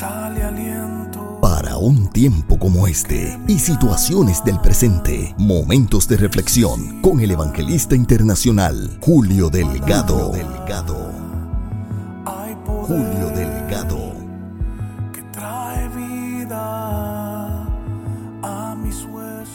sale aliento. Para un tiempo como este y situaciones del presente, momentos de reflexión con el evangelista internacional Julio Delgado. Delgado. Hay poder Julio Delgado. que trae vida a mis huesos.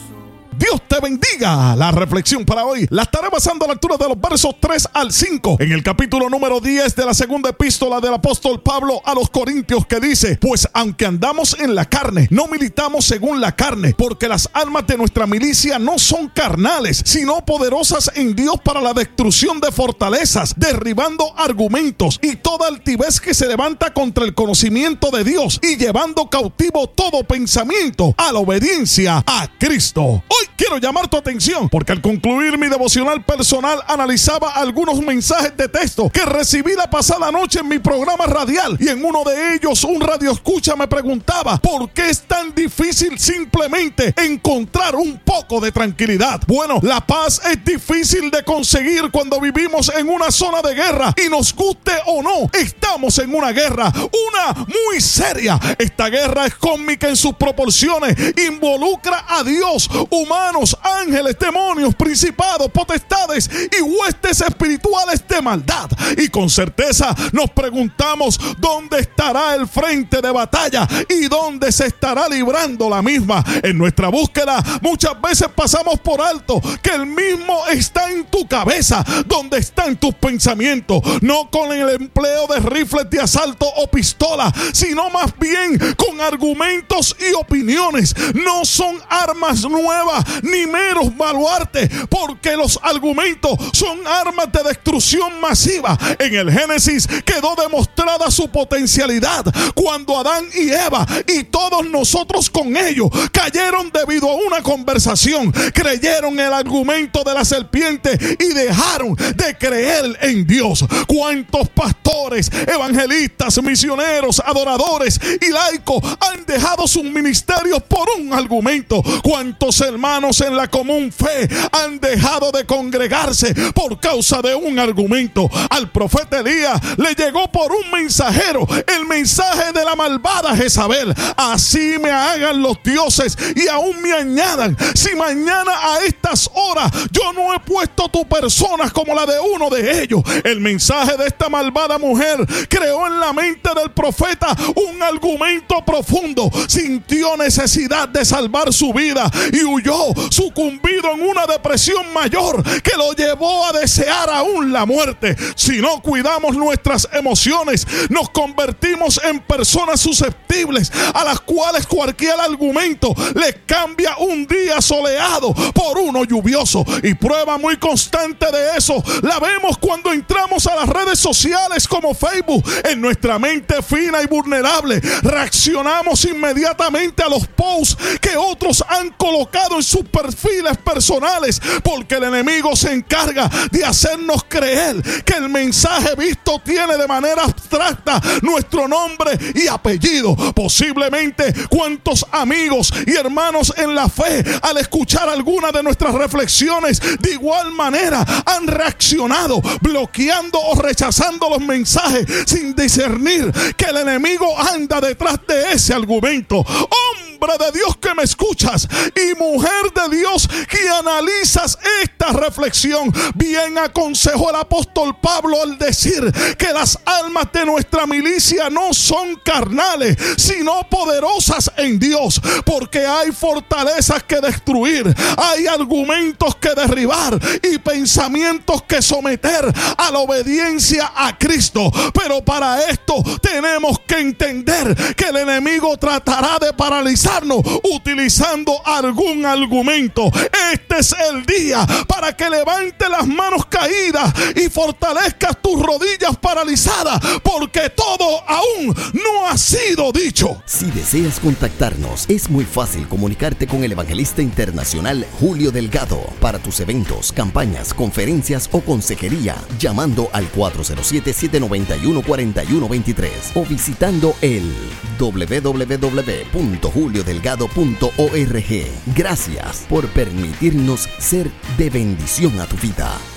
Dios te bendiga. La reflexión para hoy la estaré basando a la altura de los versos 3 al 5 en el capítulo número 10 de la segunda epístola del apóstol Pablo a los Corintios que dice, pues aunque andamos en la carne, no militamos según la carne, porque las armas de nuestra milicia no son carnales, sino poderosas en Dios para la destrucción de fortalezas, derribando argumentos y toda altivez que se levanta contra el conocimiento de Dios y llevando cautivo todo pensamiento a la obediencia a Cristo. Hoy quiero llamar tu atención porque al concluir mi devocional personal analizaba algunos mensajes de texto que recibí la pasada noche en mi programa radial. Y en uno de ellos un radio escucha me preguntaba por qué es tan difícil simplemente encontrar un poco de tranquilidad. Bueno, la paz es difícil de conseguir cuando vivimos en una zona de guerra y nos guste o no, estamos en una guerra, una muy seria. Esta guerra es cósmica en sus proporciones, involucra a Dios, humanos, ángeles, demonios, principados, potestades y huestes espirituales de maldad. Y con certeza nos preguntamos dónde estará el frente de batalla y dónde se estará librando la misma. En nuestra búsqueda muchas veces pasamos por alto que el mismo está en tu cabeza, donde están tus pensamientos, no con el empleo de rifles de asalto o pistola, sino más bien con argumentos y opiniones. No son armas nuevas ni meros baluartes, porque los argumentos son armas de destrucción masiva. En el Génesis quedó demostrada su potencialidad cuando Adán y Eva y todos nosotros con ellos cayeron debido a una conversación, creyeron el argumento de la serpiente y dejaron de creer en Dios. ¿Cuántos pastores, evangelistas, misioneros, adoradores y laicos han dejado sus ministerios por un argumento? ¿Cuántos hermanos en la común fe han dejado de congregarse por causa de un argumento? Al profeta Elías le llegó por un mensajero el mensaje de la malvada Jezabel. Así me hagan los dioses y aún me añadan. Si mañana a estas horas yo no he puesto tu persona como la de uno de ellos. El mensaje de esta malvada mujer creó en la mente del profeta un argumento profundo. Sintió necesidad de salvar su vida y huyó, sucumbido en una depresión mayor que lo llevó a desear aún la muerte. Si no cuidamos nuestras emociones, nos convertimos en personas susceptibles a las cuales cualquier argumento les cambia un día soleado por uno lluvioso. Y prueba muy constante de eso la vemos cuando entramos a las redes sociales como Facebook. En nuestra mente fina y vulnerable reaccionamos inmediatamente a los posts que otros han colocado en sus perfiles personales porque el enemigo se encarga de hacernos creer que el mensaje visto tiene de manera abstracta nuestro nombre y apellido. Posiblemente amigos y hermanos en la fe al escuchar alguna de nuestras reflexiones de igual manera han reaccionado bloqueando o rechazando los mensajes sin discernir que el enemigo anda detrás de ese argumento. Hombre de Dios que me escuchas y mujer de Dios que analizas esta reflexión, bien aconsejó el apóstol Pablo al decir que las almas de nuestra milicia no son carnales, sino poderosas en Dios, porque hay fortalezas que destruir, hay argumentos que derribar y pensamientos que someter a la obediencia a Cristo. Pero para esto tenemos que entender que el enemigo tratará de paralizarnos utilizando algún argumento. Este es el día para que levante las manos caídas y fortalezcas tus rodillas paralizadas, porque todo aún no ha sido dicho. Si deseas contactarnos, es muy fácil comunicarte con el evangelista internacional Julio Delgado para tus eventos, campañas, conferencias o consejería, llamando al 407-791-4123 o visitando el www.juliodelgado.org. Gracias por permitirnos ser de bendición a tu vida.